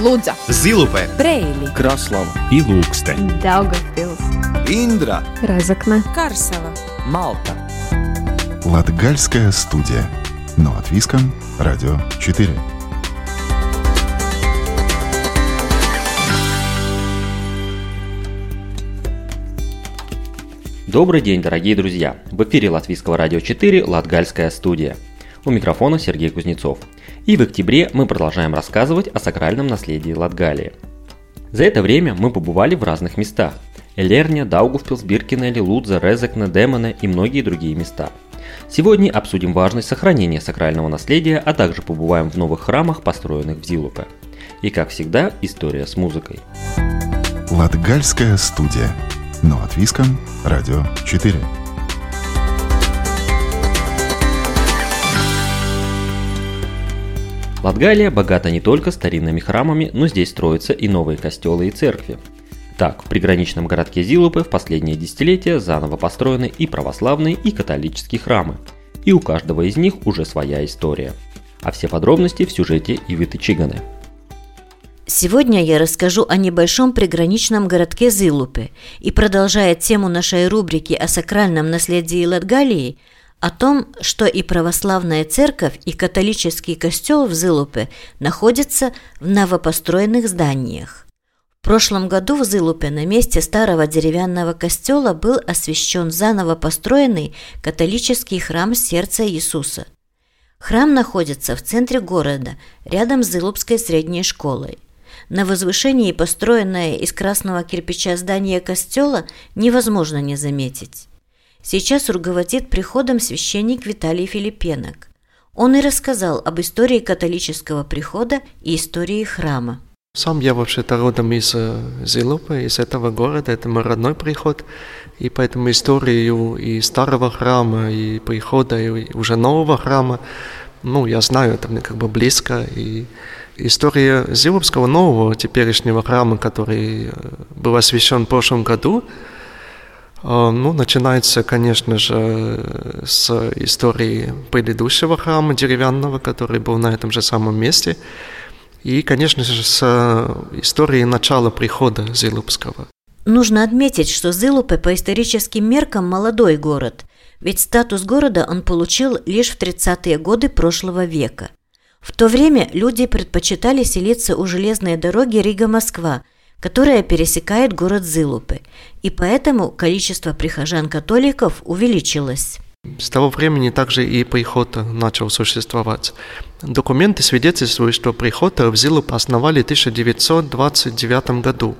Лудза, Зилупе, Брейли, Краслава и Лукстен. Daugavpils, Индра Разокна, Карсела. Малта Латгальская студия. Но от Виском. Радио 4. Добрый день, дорогие друзья! В эфире Латвийского радио 4 «Латгальская студия». У микрофона Сергей Кузнецов. И в октябре мы продолжаем рассказывать о сакральном наследии Латгалии. За это время мы побывали в разных местах. Элерня, Даугавпилс, Биркинелли, Лудза, Резекне, Демоне и многие другие места. Сегодня обсудим важность сохранения сакрального наследия, а также побываем в новых храмах, построенных в Зилупе. И как всегда, история с музыкой. Латгальская студия. Но от Виском. Радио 4. Латгалия богата не только старинными храмами, но здесь строятся и новые костелы и церкви. Так, в приграничном городке Зилупы в последние десятилетия заново построены и православные, и католические храмы. И у каждого из них уже своя история. А все подробности в сюжете Ивиты Чиганы. Сегодня я расскажу о небольшом приграничном городке Зилупе и, продолжая тему нашей рубрики о сакральном наследии Латгалии, о том, что и православная церковь, и католический костел в Зилупе находятся в новопостроенных зданиях. В прошлом году в Зилупе на месте старого деревянного костела был освящен заново построенный католический храм Сердца Иисуса. Храм находится в центре города, рядом с Зилупской средней школой. На возвышении построенное из красного кирпича здание костела невозможно не заметить. Сейчас руководит приходом священник Виталий Филипенок. Он и рассказал об истории католического прихода и истории храма. Сам я вообще-то родом из э, Зилупа, из этого города, это мой родной приход, и поэтому историю и старого храма, и прихода, и уже нового храма, ну, я знаю, это мне как бы близко, и история Зилупского нового теперешнего храма, который э, был освящен в прошлом году, ну, начинается, конечно же, с истории предыдущего храма деревянного, который был на этом же самом месте, и, конечно же, с истории начала прихода Зилупского. Нужно отметить, что Зилупе по историческим меркам молодой город, ведь статус города он получил лишь в 30-е годы прошлого века. В то время люди предпочитали селиться у железной дороги Рига-Москва, которая пересекает город Зилупе, и поэтому количество прихожан-католиков увеличилось. С того времени также и приход начал существовать. Документы свидетельствуют, что приход в Зилуп основали в 1929 году.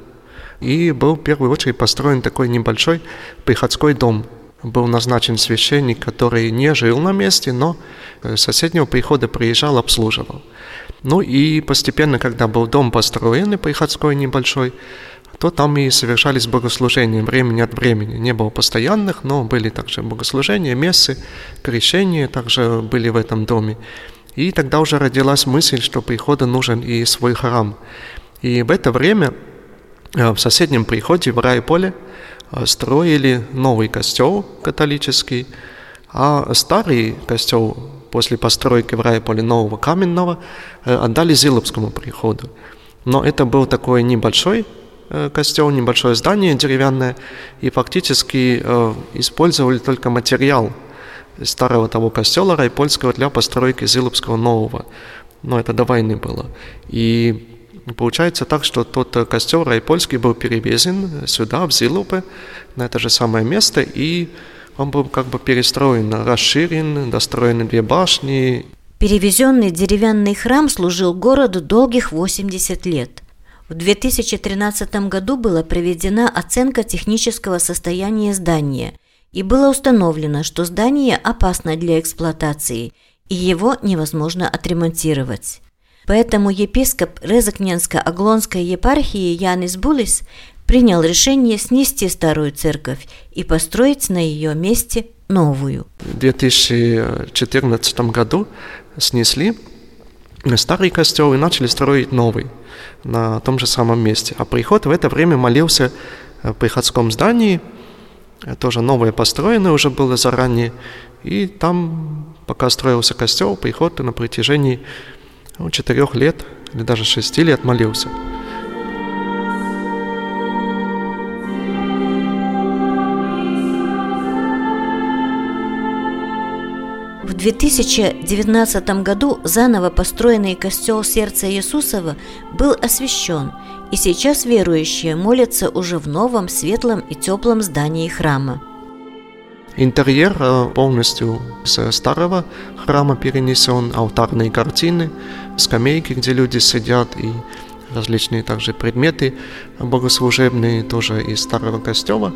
И был в первую очередь построен такой небольшой приходской дом. Был назначен священник, который не жил на месте, но с соседнего прихода приезжал, обслуживал. Ну и постепенно, когда был дом построен, и приходской небольшой, то там и совершались богослужения времени от времени. Не было постоянных, но были также богослужения, мессы, крещения также были в этом доме. И тогда уже родилась мысль, что приходу нужен и свой храм. И в это время в соседнем приходе в Райполе строили новый костел католический, а старый костел после постройки в Райполе нового каменного отдали Зиловскому приходу. Но это был такой небольшой костел, небольшое здание деревянное, и фактически использовали только материал старого того костела Райпольского для постройки Зилупского нового. Но это до войны было. И получается так, что тот костел Райпольский был перевезен сюда, в Зилупе, на это же самое место, и он был как бы перестроен, расширен, достроены две башни. Перевезенный деревянный храм служил городу долгих 80 лет. В 2013 году была проведена оценка технического состояния здания – и было установлено, что здание опасно для эксплуатации, и его невозможно отремонтировать. Поэтому епископ Резакненско-Аглонской епархии Янис Булис принял решение снести старую церковь и построить на ее месте новую. В 2014 году снесли старый костел и начали строить новый на том же самом месте. А приход в это время молился в приходском здании – тоже новое построено уже было заранее, и там, пока строился костел, приход на протяжении ну, четырех лет или даже 6 лет молился. 2019 году заново построенный костел Сердца Иисусова был освящен, и сейчас верующие молятся уже в новом светлом и теплом здании храма. Интерьер э, полностью с старого храма перенесен, алтарные картины, скамейки, где люди сидят, и различные также предметы богослужебные тоже из старого костела.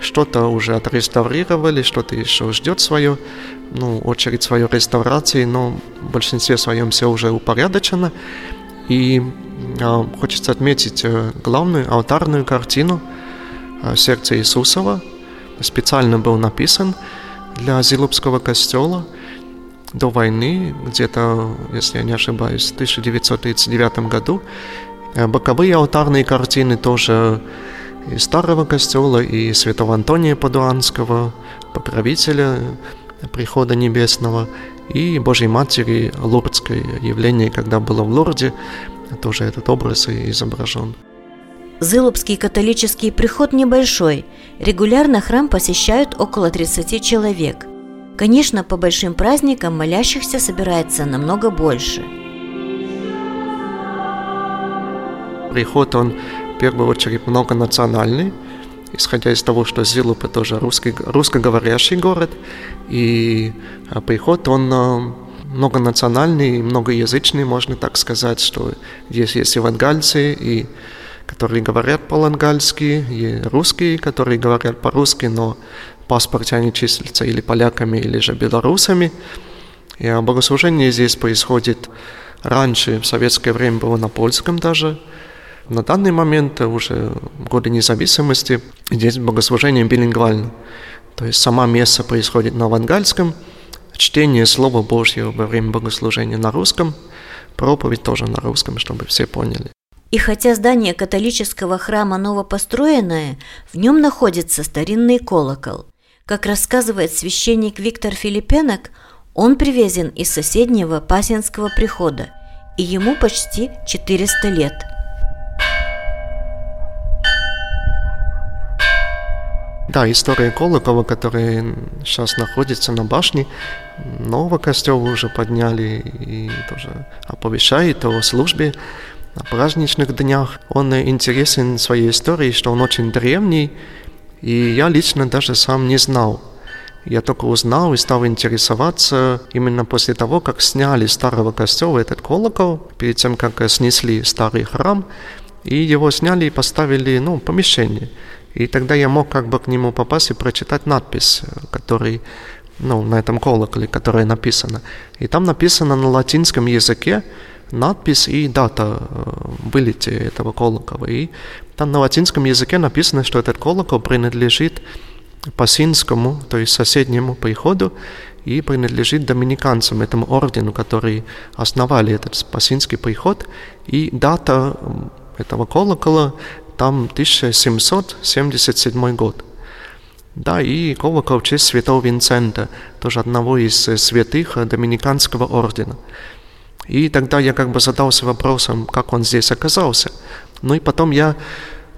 Что-то уже отреставрировали, что-то еще ждет свое, ну, очередь своей реставрации, но в большинстве своем все уже упорядочено. И э, хочется отметить э, главную алтарную картину э, сердца Иисусова. Специально был написан для Зилупского костела до войны, где-то, если я не ошибаюсь, в 1939 году. Э, боковые алтарные картины тоже и старого костела, и святого Антония Падуанского, покровителя прихода небесного, и Божьей Матери Лурдской явление, когда было в Лурде, тоже этот образ изображен. Зылупский католический приход небольшой. Регулярно храм посещают около 30 человек. Конечно, по большим праздникам молящихся собирается намного больше. Приход, он в первую очередь многонациональный, исходя из того, что Зилупа тоже русский, русскоговорящий город, и а, приход, он а, многонациональный, многоязычный, можно так сказать, что здесь есть и вангальцы, и которые говорят по-лангальски, и русские, которые говорят по-русски, но в паспорте они числятся или поляками, или же белорусами. И богослужение здесь происходит раньше, в советское время было на польском даже, на данный момент, уже в годы независимости, здесь богослужение билингвально. То есть сама месса происходит на вангальском, чтение Слова Божьего во время богослужения на русском, проповедь тоже на русском, чтобы все поняли. И хотя здание католического храма новопостроенное, в нем находится старинный колокол. Как рассказывает священник Виктор Филипенок, он привезен из соседнего Пасинского прихода, и ему почти 400 лет – Да, история Колокова, который сейчас находится на башне, нового костела уже подняли и тоже оповещает о службе на праздничных днях. Он интересен своей историей, что он очень древний, и я лично даже сам не знал. Я только узнал и стал интересоваться именно после того, как сняли старого костела этот колокол, перед тем, как снесли старый храм, и его сняли и поставили, ну, помещение. И тогда я мог как бы к нему попасть и прочитать надпись, который, ну, на этом колоколе, которая написана. И там написано на латинском языке надпись и дата э, вылета этого колокола. И там на латинском языке написано, что этот колокол принадлежит Пасинскому, то есть соседнему приходу, и принадлежит доминиканцам, этому ордену, который основали этот Пасинский приход. И дата этого колокола там 1777 год. Да, и колокол в честь святого Винцента, тоже одного из святых Доминиканского ордена. И тогда я как бы задался вопросом, как он здесь оказался. Ну и потом я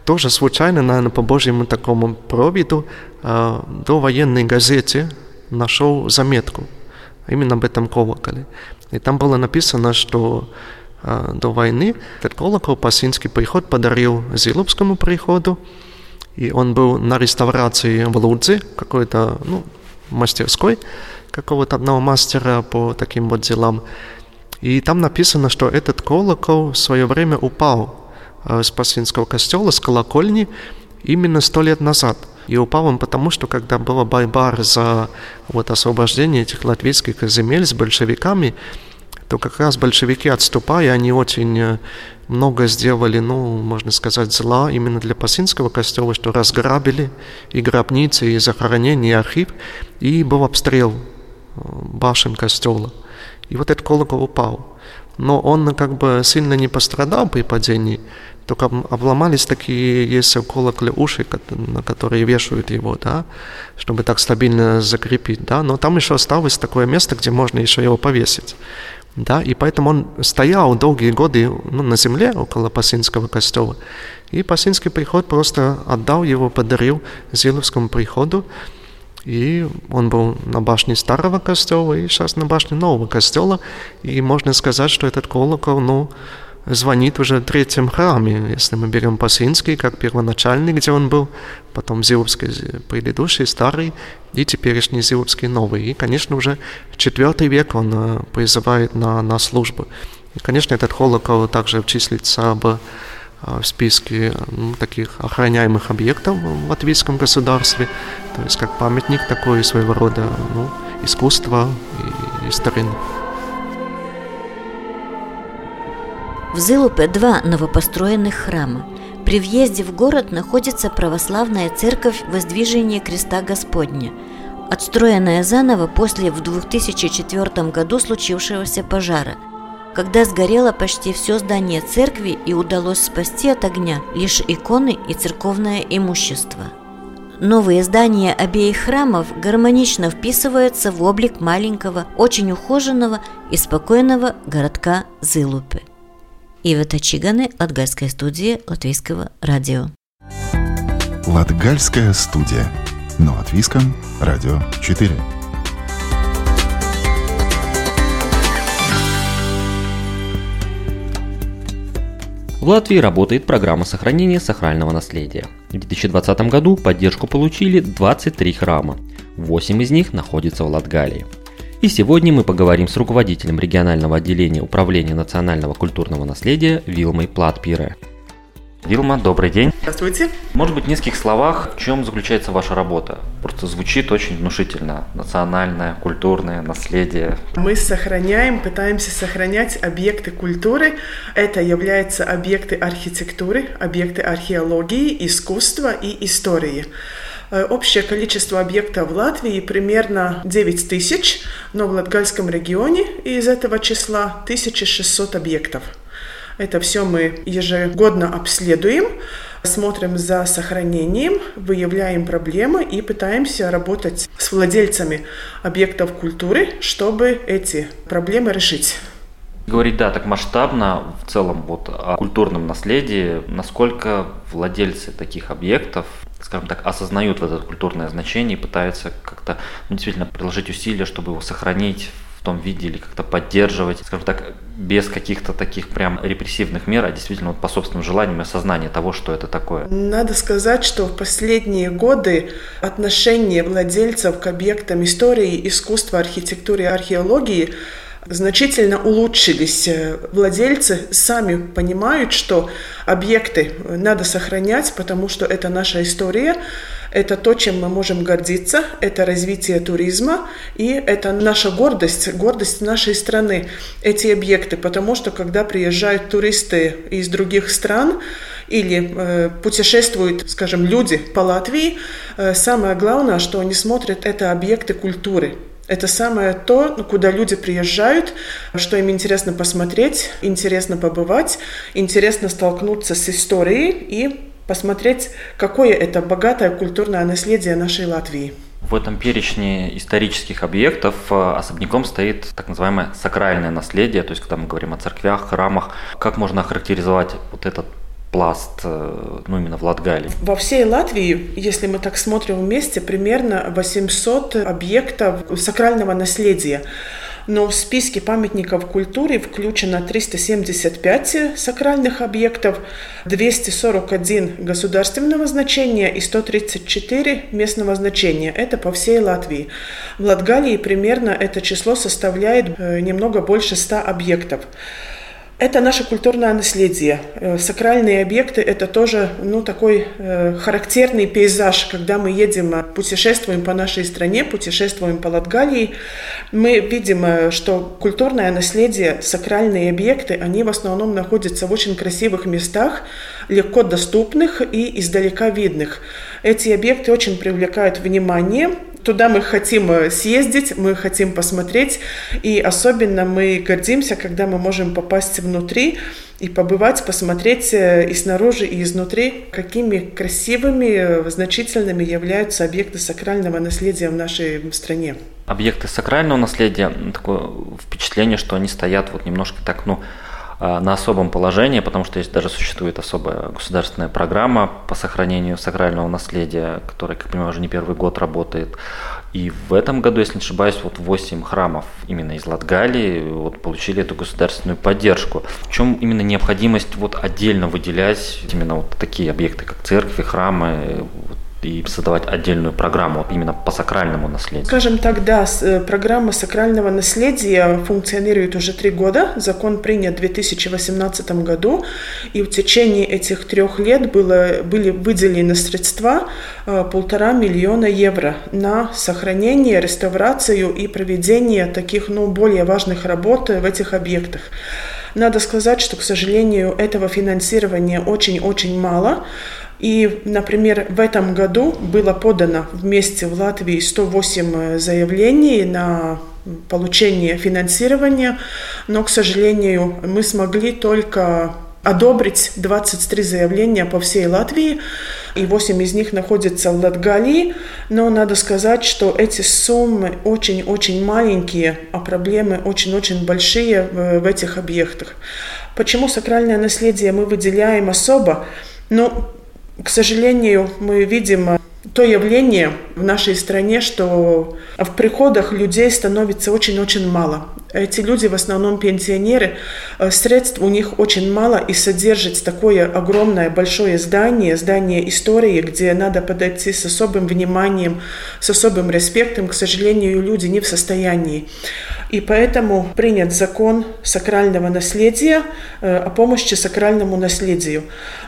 тоже случайно, наверное, по Божьему такому провиду, э, до военной газете нашел заметку именно об этом колоколе. И там было написано, что до войны этот колокол Пасинский приход подарил Зилупскому приходу, и он был на реставрации в Лудзе, какой-то, ну, мастерской какого-то одного мастера по таким вот делам. И там написано, что этот колокол в свое время упал а, с Пасинского костела, с колокольни, именно сто лет назад. И упал он потому, что когда была байбар за вот освобождение этих латвийских земель с большевиками, то как раз большевики, отступая, они очень э, много сделали, ну, можно сказать, зла именно для Пасинского костела, что разграбили и гробницы, и захоронения, и архив, и был обстрел э, башен костела. И вот этот колокол упал. Но он как бы сильно не пострадал при падении, только обломались такие, есть в колокле уши, на которые вешают его, да, чтобы так стабильно закрепить, да, но там еще осталось такое место, где можно еще его повесить. Да, и поэтому он стоял долгие годы ну, на земле около Пасинского костела. И Пасинский приход просто отдал его, подарил Зиловскому приходу. И он был на башне старого костела, и сейчас на башне нового костела. И можно сказать, что этот колокол, ну, звонит уже в третьем храме, если мы берем Пасинский как первоначальный, где он был, потом Зиловский предыдущий, старый, и теперешний Зиловский новый. И, конечно, уже четвертый век он э, призывает на, на службу. И, конечно, этот колокол также числится об э, в списке ну, таких охраняемых объектов в латвийском государстве, то есть как памятник такой своего рода ну, искусства и, и старины. В Зылупе два новопостроенных храма. При въезде в город находится православная церковь Воздвижения Креста Господня, отстроенная заново после в 2004 году случившегося пожара, когда сгорело почти все здание церкви и удалось спасти от огня лишь иконы и церковное имущество. Новые здания обеих храмов гармонично вписываются в облик маленького, очень ухоженного и спокойного городка Зылупы. Ивета Чиганы, Латгальская студия Латвийского радио. Латгальская студия. Но латвийском радио 4. В Латвии работает программа сохранения сакрального наследия. В 2020 году поддержку получили 23 храма. 8 из них находятся в Латгалии – и сегодня мы поговорим с руководителем регионального отделения Управления национального культурного наследия Вилмой Платпире. Вилма, добрый день. Здравствуйте. Может быть, в нескольких словах, в чем заключается ваша работа? Просто звучит очень внушительно. Национальное, культурное наследие. Мы сохраняем, пытаемся сохранять объекты культуры. Это являются объекты архитектуры, объекты археологии, искусства и истории. Э, общее количество объектов в Латвии примерно 9 тысяч, но в Латгальском регионе из этого числа 1600 объектов. Это все мы ежегодно обследуем, смотрим за сохранением, выявляем проблемы и пытаемся работать с владельцами объектов культуры, чтобы эти проблемы решить. Говорить, да, так масштабно в целом вот о культурном наследии, насколько владельцы таких объектов скажем так, осознают вот это культурное значение и пытаются как-то ну, действительно приложить усилия, чтобы его сохранить в том виде или как-то поддерживать, скажем так, без каких-то таких прям репрессивных мер, а действительно вот по собственным желаниям и осознанию того, что это такое. Надо сказать, что в последние годы отношение владельцев к объектам истории, искусства, архитектуры и археологии значительно улучшились. Владельцы сами понимают, что объекты надо сохранять, потому что это наша история, это то, чем мы можем гордиться, это развитие туризма, и это наша гордость, гордость нашей страны, эти объекты, потому что когда приезжают туристы из других стран, или э, путешествуют, скажем, люди по Латвии, э, самое главное, что они смотрят, это объекты культуры. Это самое то, куда люди приезжают, что им интересно посмотреть, интересно побывать, интересно столкнуться с историей и посмотреть, какое это богатое культурное наследие нашей Латвии. В этом перечне исторических объектов э, особняком стоит так называемое сакральное наследие, то есть когда мы говорим о церквях, храмах, как можно охарактеризовать вот этот пласт, э, ну именно в Латгалии? Во всей Латвии, если мы так смотрим вместе, примерно 800 объектов сакрального наследия. Но в списке памятников культуры включено 375 сакральных объектов, 241 государственного значения и 134 местного значения. Это по всей Латвии. В Латгалии примерно это число составляет э, немного больше 100 объектов. Это наше культурное наследие. Э, сакральные объекты – это тоже ну, такой э, характерный пейзаж, когда мы едем, э, путешествуем по нашей стране, путешествуем по Латгалии. Мы видим, э, что культурное наследие, сакральные объекты, они в основном находятся в очень красивых местах, легко доступных и издалека видных. Эти объекты очень привлекают внимание, Туда мы хотим э, съездить, мы хотим посмотреть, и особенно мы гордимся, когда мы можем попасть внутри и побывать, посмотреть и снаружи, и изнутри, какими красивыми, значительными являются объекты сакрального наследия в нашей стране. Объекты сакрального наследия, такое впечатление, что они стоят вот немножко так, ну, на особом положении, потому что есть даже существует особая государственная программа по сохранению сакрального наследия, которая, как понимаю, уже не первый год работает. И в этом году, если не ошибаюсь, вот 8 храмов именно из Латгалии вот, получили эту государственную поддержку. В чем именно необходимость вот отдельно выделять именно вот такие объекты, как церкви, храмы, вот, и создавать отдельную программу именно по сакральному наследию? Скажем так, да, э, программа сакрального наследия функционирует уже три года. Закон принят в 2018 году, и в течение этих трех лет было, были выделены средства э, полтора миллиона евро на сохранение, реставрацию и проведение таких ну, более важных работ в этих объектах. Надо сказать, что, к сожалению, этого финансирования очень-очень мало. И, например, в этом году было подано вместе в Латвии 108 э, заявлений на получение финансирования, но, к сожалению, мы смогли только одобрить 23 заявления по всей Латвии, и 8 из них находятся в Латгалии, но надо сказать, что эти суммы очень-очень маленькие, а проблемы очень-очень большие в, этих объектах. Почему сакральное наследие мы выделяем особо? Ну, к сожалению, мы видим э, то явление в нашей стране, что в приходах людей становится очень-очень мало. Эти люди в основном пенсионеры, э, средств у них очень мало, и содержать такое огромное, большое здание, здание истории, где надо подойти с особым вниманием, с особым респектом, к сожалению, люди не в состоянии. И поэтому принят закон сакрального наследия э, о помощи сакральному наследию.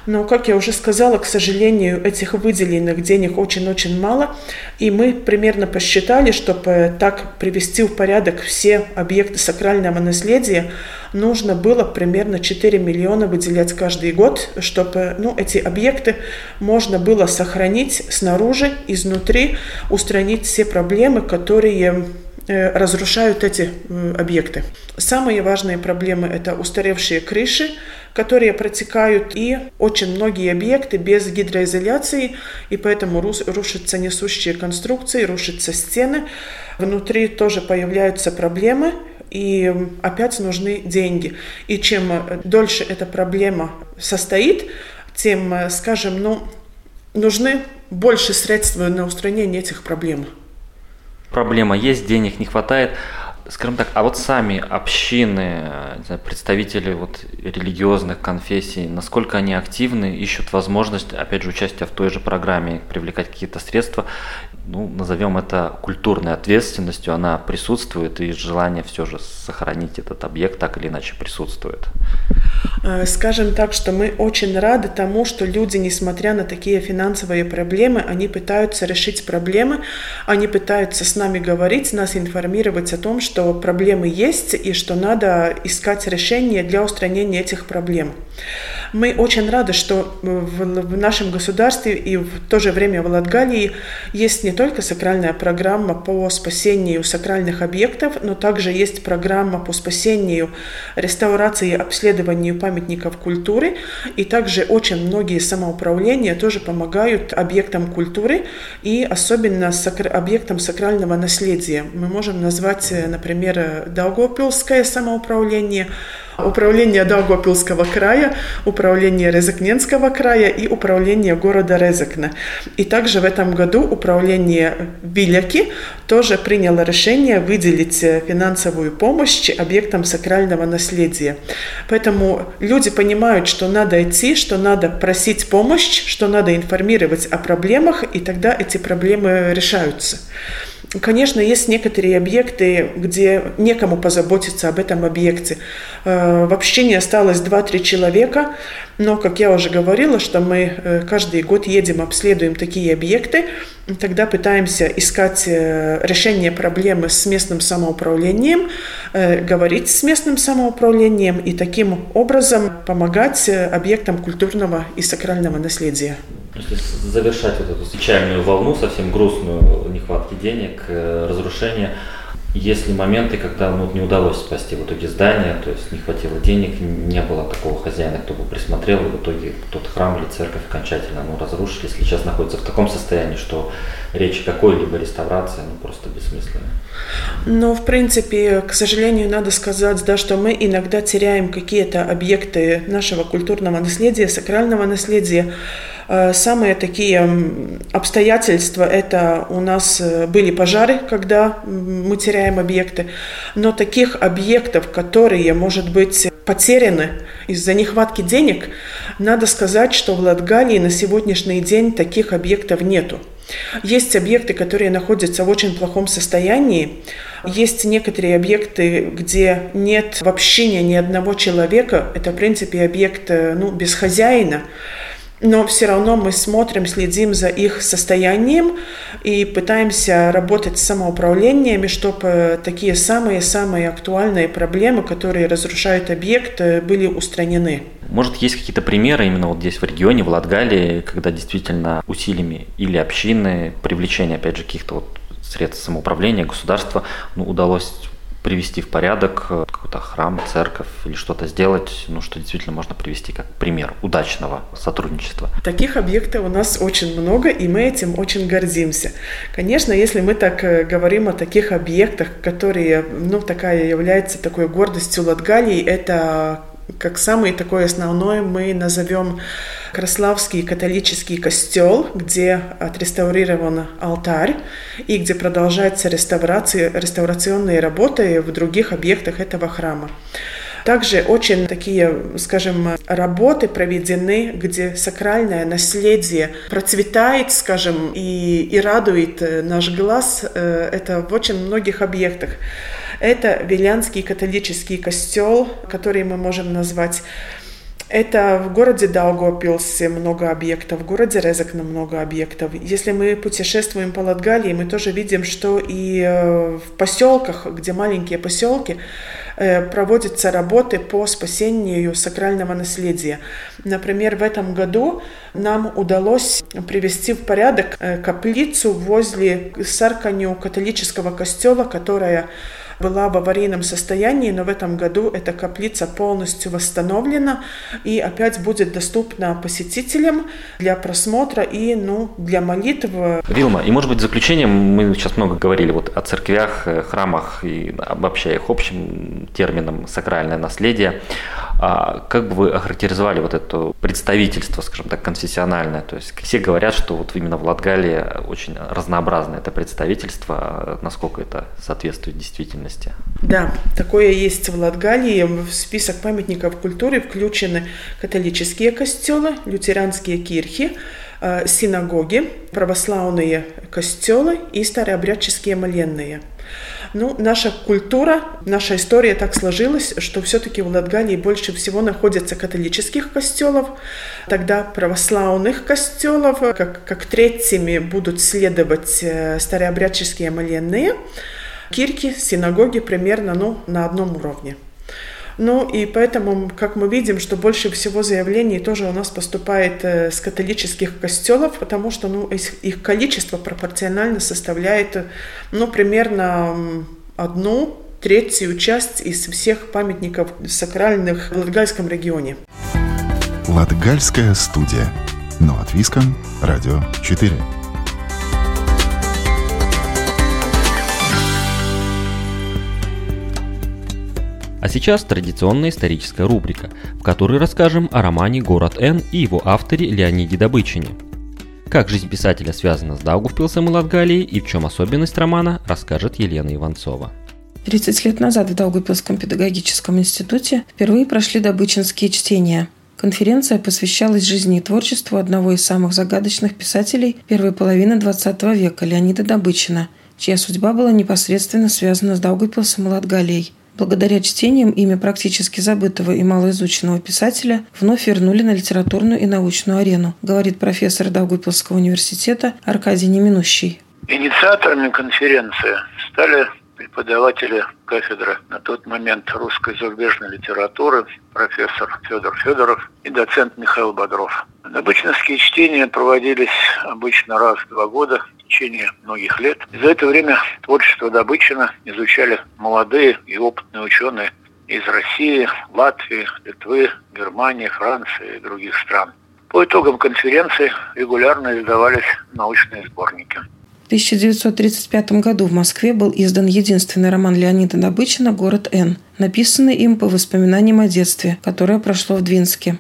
Но, как я уже сказала, к сожалению, этих выделенных денег очень-очень мало. И мы примерно посчитали, чтобы так привести в порядок все объекты сакрального наследия, нужно было примерно 4 миллиона выделять каждый год, чтобы ну, эти объекты можно было сохранить снаружи, изнутри, устранить все проблемы, которые разрушают эти объекты. Самые важные проблемы – это устаревшие крыши, которые протекают, и очень многие объекты без гидроизоляции, и поэтому рушатся несущие конструкции, рушатся стены. Внутри тоже появляются проблемы, и опять нужны деньги. И чем э, дольше эта проблема состоит, тем, э, скажем, ну, нужны больше средств на устранение этих проблем проблема есть, денег не хватает. Скажем так, а вот сами общины, представители вот религиозных конфессий, насколько они активны, ищут возможность, опять же, участия в той же программе, привлекать какие-то средства, ну, назовем это культурной ответственностью, она присутствует, и желание все же сохранить этот объект так или иначе присутствует. Э, скажем так, что мы очень рады тому, что люди, несмотря на такие финансовые проблемы, они пытаются решить проблемы, они пытаются с нами говорить, нас информировать о том, что проблемы есть и что надо искать решение для устранения этих проблем. Мы очень рады, что в, нашем государстве и в то же время в Латгалии есть не только сакральная программа по спасению сакральных объектов, но также есть программа по спасению, реставрации и обследованию памятников культуры. И также очень многие самоуправления тоже помогают объектам культуры и особенно объектам сакрального наследия. Мы можем назвать, например, Даугавпилское самоуправление, управление Даугавпилского края, управление Резекненского края и управление города Резекна. И также в этом году управление Виляки тоже приняло решение выделить э, финансовую помощь объектам сакрального наследия. Поэтому люди понимают, что надо идти, что надо просить помощь, что надо информировать о проблемах, и тогда эти проблемы решаются. Конечно, есть некоторые объекты, где некому позаботиться об этом объекте. Э, в общине осталось 2-3 человека, но, как я уже говорила, что мы э, каждый год едем, обследуем такие объекты, тогда пытаемся искать э, решение проблемы с местным самоуправлением, говорить с местным самоуправлением и таким образом помогать объектам культурного и сакрального наследия. Если завершать вот эту печальную волну, совсем грустную нехватки денег, э, разрушения, есть ли моменты, когда ну, не удалось спасти в итоге здание, то есть не хватило денег, не было такого хозяина, кто бы присмотрел, и в итоге тот храм или церковь окончательно ну, разрушились, или сейчас находится в таком состоянии, что речь какой-либо реставрации ну, просто бессмысленна? Но, в принципе, к сожалению, надо сказать, да, что мы иногда теряем какие-то объекты нашего культурного наследия, сакрального наследия, самые такие обстоятельства – это у нас э, были пожары, когда мы теряем объекты, но таких объектов, которые, может быть, потеряны из-за нехватки денег, надо сказать, что в Латгалии на сегодняшний день таких объектов нету. Есть объекты, которые находятся в очень плохом состоянии. Есть некоторые объекты, где нет вообще ни одного человека. Это, в принципе, объект э, ну, без хозяина но все равно мы смотрим, следим за их состоянием и пытаемся работать с самоуправлениями, чтобы такие самые-самые актуальные проблемы, которые разрушают объект, были устранены. Может, есть какие-то примеры именно вот здесь в регионе, в Латгалии, когда действительно усилиями или общины, привлечение, опять же, каких-то вот средств самоуправления, государства, ну, удалось привести в порядок э, какой-то храм, церковь или что-то сделать, ну, что действительно можно привести как пример удачного сотрудничества. Таких объектов у нас очень много, и мы этим очень гордимся. Конечно, если мы так э, говорим о таких объектах, которые, ну, такая является такой гордостью Латгалии, это как самый такой основной мы назовем Краславский католический костел, где отреставрирован алтарь и где продолжаются реставрационные работы в других объектах этого храма. Также очень такие, скажем, работы проведены, где сакральное наследие процветает, скажем, и, и радует наш глаз. Э, это в очень многих объектах. Это Вилянский католический костел, который мы можем назвать это в городе Даугавпилсе много объектов, в городе Резекна много объектов. Если мы путешествуем по Латгалии, мы тоже видим, что и э, в поселках, где маленькие поселки, э, проводятся работы по спасению сакрального наследия. Например, в этом году нам удалось привести в порядок э, каплицу возле Сарканю католического костела, которая была в аварийном состоянии, но в этом году эта каплица полностью восстановлена и опять будет доступна посетителям для просмотра и ну, для молитв. Вилма, и может быть заключением, мы сейчас много говорили вот о церквях, э, храмах и обобщая их общим термином сакральное наследие. А как бы вы охарактеризовали вот это представительство, скажем так, конфессиональное? То есть все говорят, что вот именно в Латгалии очень разнообразное это представительство, насколько это соответствует действительности? Да, такое есть в Латгалии. В список памятников культуры включены католические костелы, лютеранские кирхи, э, синагоги, православные костелы и старообрядческие моленные. Ну, наша культура, наша история так сложилась, что все-таки в Латгалии больше всего находится католических костелов, тогда православных костелов, как, как третьими будут следовать э, старообрядческие моленные, кирки, синагоги примерно ну, на одном уровне. Ну и поэтому, как мы видим, что больше всего заявлений тоже у нас поступает э, с католических костелов, потому что ну, их количество пропорционально составляет ну, примерно одну третью часть из всех памятников сакральных в Латгальском регионе. Латгальская студия. Но от Виском. Радио 4. А сейчас традиционная историческая рубрика, в которой расскажем о романе «Город Н» и его авторе Леониде Добычине. Как жизнь писателя связана с Даугавпилсом и Латгалией и в чем особенность романа, расскажет Елена Иванцова. 30 лет назад в Даугавпилском педагогическом институте впервые прошли добычинские чтения. Конференция посвящалась жизни и творчеству одного из самых загадочных писателей первой половины XX века Леонида Добычина, чья судьба была непосредственно связана с Даугавпилсом и Латгалией. Благодаря чтениям имя практически забытого и малоизученного писателя вновь вернули на литературную и научную арену, говорит профессор Даугавпилского университета Аркадий Неминущий. Инициаторами конференции стали преподаватели кафедры на тот момент русской зарубежной литературы, профессор Федор Федоров и доцент Михаил Бодров. Добычинские чтения проводились обычно раз в два года течение многих лет. И за это время творчество Добычина изучали молодые и опытные ученые из России, Латвии, Литвы, Германии, Франции и других стран. По итогам конференции регулярно издавались научные сборники. В 1935 году в Москве был издан единственный роман Леонида Добычина «Город Н», написанный им по воспоминаниям о детстве, которое прошло в Двинске.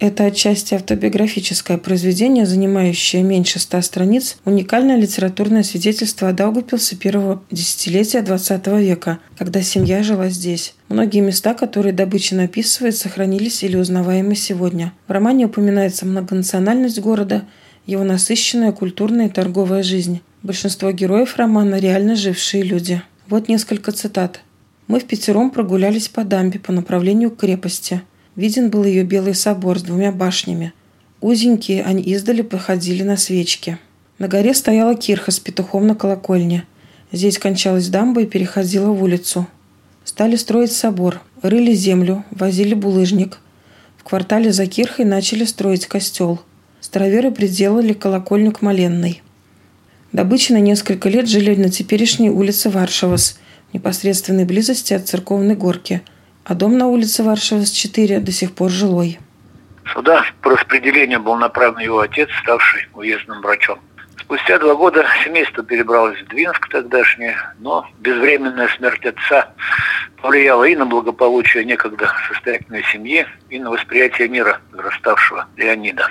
Это отчасти автобиографическое произведение, занимающее меньше ста страниц, уникальное литературное свидетельство о Даугапилсе первого десятилетия XX века, когда семья жила здесь. Многие места, которые добыча написывает, сохранились или узнаваемы сегодня. В романе упоминается многонациональность города, его насыщенная культурная и торговая жизнь. Большинство героев романа – реально жившие люди. Вот несколько цитат. «Мы в пятером прогулялись по дамбе по направлению к крепости – Виден был ее белый собор с двумя башнями. Узенькие они издали походили на свечки. На горе стояла кирха с петухом на колокольне. Здесь кончалась дамба и переходила в улицу. Стали строить собор, рыли землю, возили булыжник. В квартале за кирхой начали строить костел. Староверы приделали колокольню к Маленной. Добычи на несколько лет жили на теперешней улице Варшавас, в непосредственной близости от церковной горки – а дом на улице Варшавас 4 до сих пор жилой. Сюда по распределению был направлен его отец, ставший уездным врачом. Спустя два года семейство перебралось в Двинск тогдашнее, но безвременная смерть отца повлияла и на благополучие некогда состоятельной семьи, и на восприятие мира возраставшего Леонида.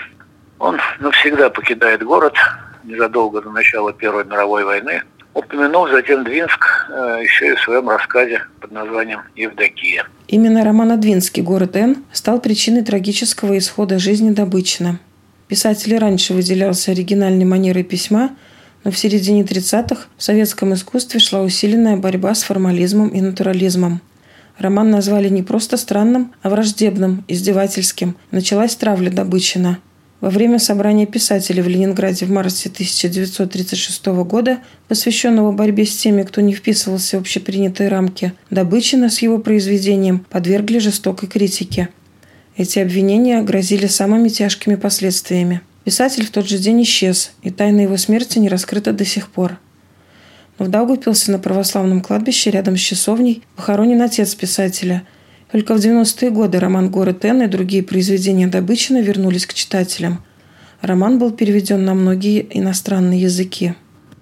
Он навсегда покидает город незадолго до начала Первой мировой войны, упомянув затем Двинск э, еще и в своем рассказе под названием «Евдокия». Именно роман «Адвинский. Город Н» стал причиной трагического исхода жизни Добычина. Писатель раньше выделялся оригинальной манерой письма, но в середине 30-х в советском искусстве шла усиленная борьба с формализмом и натурализмом. Роман назвали не просто странным, а враждебным, издевательским. Началась травля Добычина – во время собрания писателей в Ленинграде в марте 1936 года, посвященного борьбе с теми, кто не вписывался в общепринятые рамки, Добычина с его произведением подвергли жестокой критике. Эти обвинения грозили самыми тяжкими последствиями. Писатель в тот же день исчез, и тайна его смерти не раскрыта до сих пор. Но в Даугавпилсе на православном кладбище рядом с часовней похоронен отец писателя – только в 90-е годы роман «Город Н» и другие произведения Добычина вернулись к читателям. Роман был переведен на многие иностранные языки.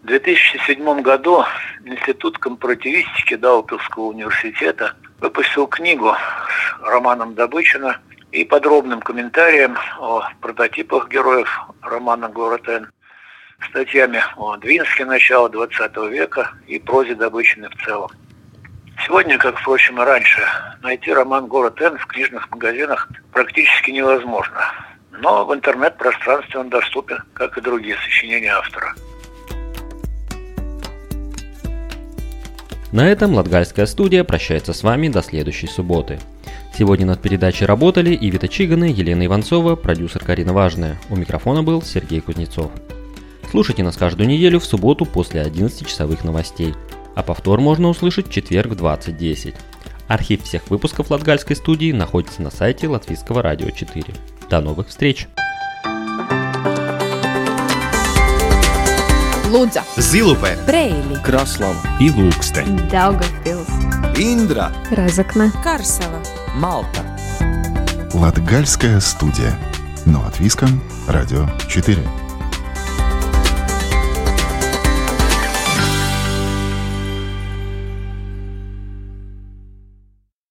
В 2007 году Институт компаративистики Даупилского университета выпустил книгу с романом Добычина и подробным комментарием о прототипах героев романа «Город Н», статьями о Двинске начала XX века и прозе Добычина в целом. Сегодня, как, впрочем, и раньше, найти роман «Город Н» в книжных магазинах практически невозможно. Но в интернет-пространстве он доступен, как и другие сочинения автора. На этом Латгальская студия прощается с вами до следующей субботы. Сегодня над передачей работали Ивита Чиганы, Елена Иванцова, продюсер Карина Важная. У микрофона был Сергей Кузнецов. Слушайте нас каждую неделю в субботу после 11 часовых новостей – а повтор можно услышать в четверг в 20.10. Архив всех выпусков Латгальской студии находится на сайте Латвийского радио 4. До новых встреч! Лудза, Зилупе, Брейли, Краслава и Ilūksteņa, Daugavpils, Индра, Разокна, Карсела, Малта. Латгальская студия. Но от Виском, Радио 4.